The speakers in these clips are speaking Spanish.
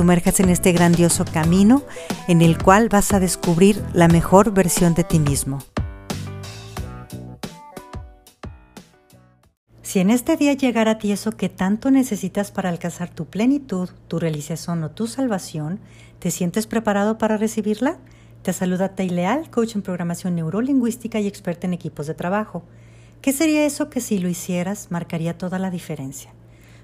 sumerjas en este grandioso camino en el cual vas a descubrir la mejor versión de ti mismo. Si en este día llegara a ti eso que tanto necesitas para alcanzar tu plenitud, tu realización o tu salvación, ¿te sientes preparado para recibirla? Te saluda Leal, coach en programación neurolingüística y experta en equipos de trabajo. ¿Qué sería eso que si lo hicieras marcaría toda la diferencia?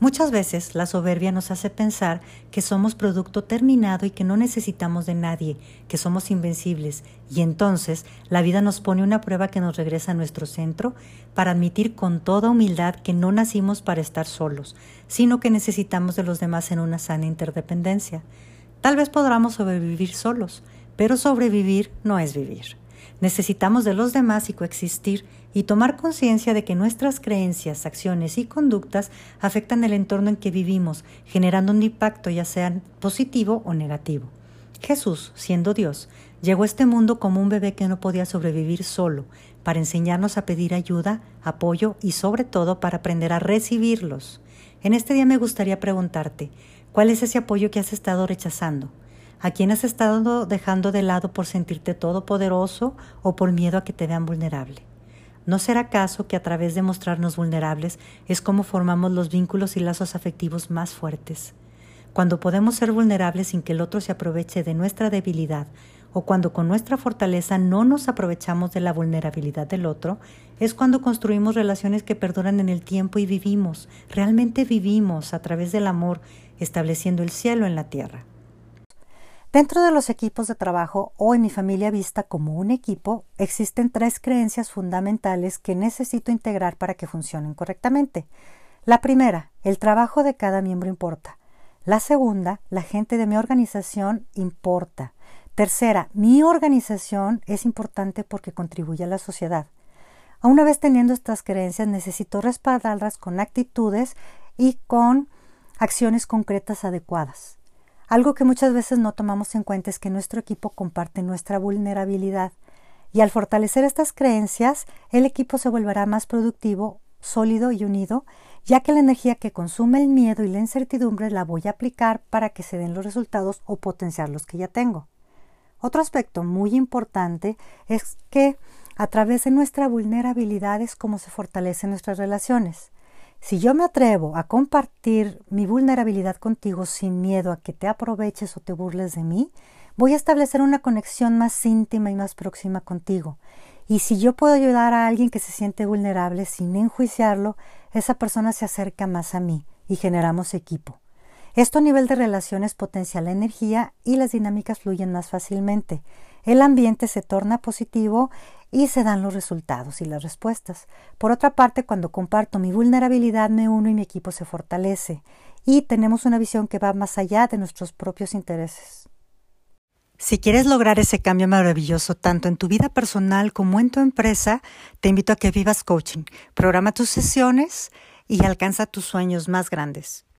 Muchas veces la soberbia nos hace pensar que somos producto terminado y que no necesitamos de nadie, que somos invencibles, y entonces la vida nos pone una prueba que nos regresa a nuestro centro para admitir con toda humildad que no nacimos para estar solos, sino que necesitamos de los demás en una sana interdependencia. Tal vez podamos sobrevivir solos, pero sobrevivir no es vivir. Necesitamos de los demás y coexistir y tomar conciencia de que nuestras creencias, acciones y conductas afectan el entorno en que vivimos, generando un impacto ya sea positivo o negativo. Jesús, siendo Dios, llegó a este mundo como un bebé que no podía sobrevivir solo, para enseñarnos a pedir ayuda, apoyo y sobre todo para aprender a recibirlos. En este día me gustaría preguntarte, ¿cuál es ese apoyo que has estado rechazando? ¿A quién has estado dejando de lado por sentirte todopoderoso o por miedo a que te vean vulnerable? ¿No será acaso que a través de mostrarnos vulnerables es como formamos los vínculos y lazos afectivos más fuertes? Cuando podemos ser vulnerables sin que el otro se aproveche de nuestra debilidad o cuando con nuestra fortaleza no nos aprovechamos de la vulnerabilidad del otro, es cuando construimos relaciones que perduran en el tiempo y vivimos, realmente vivimos a través del amor, estableciendo el cielo en la tierra. Dentro de los equipos de trabajo o en mi familia vista como un equipo, existen tres creencias fundamentales que necesito integrar para que funcionen correctamente. La primera, el trabajo de cada miembro importa. La segunda, la gente de mi organización importa. Tercera, mi organización es importante porque contribuye a la sociedad. Una vez teniendo estas creencias, necesito respaldarlas con actitudes y con acciones concretas adecuadas. Algo que muchas veces no tomamos en cuenta es que nuestro equipo comparte nuestra vulnerabilidad y al fortalecer estas creencias, el equipo se volverá más productivo, sólido y unido, ya que la energía que consume el miedo y la incertidumbre la voy a aplicar para que se den los resultados o potenciar los que ya tengo. Otro aspecto muy importante es que a través de nuestra vulnerabilidad es como se fortalecen nuestras relaciones. Si yo me atrevo a compartir mi vulnerabilidad contigo sin miedo a que te aproveches o te burles de mí, voy a establecer una conexión más íntima y más próxima contigo. Y si yo puedo ayudar a alguien que se siente vulnerable sin enjuiciarlo, esa persona se acerca más a mí y generamos equipo. Esto a nivel de relaciones potencia la energía y las dinámicas fluyen más fácilmente. El ambiente se torna positivo y se dan los resultados y las respuestas. Por otra parte, cuando comparto mi vulnerabilidad, me uno y mi equipo se fortalece y tenemos una visión que va más allá de nuestros propios intereses. Si quieres lograr ese cambio maravilloso tanto en tu vida personal como en tu empresa, te invito a que vivas coaching. Programa tus sesiones y alcanza tus sueños más grandes.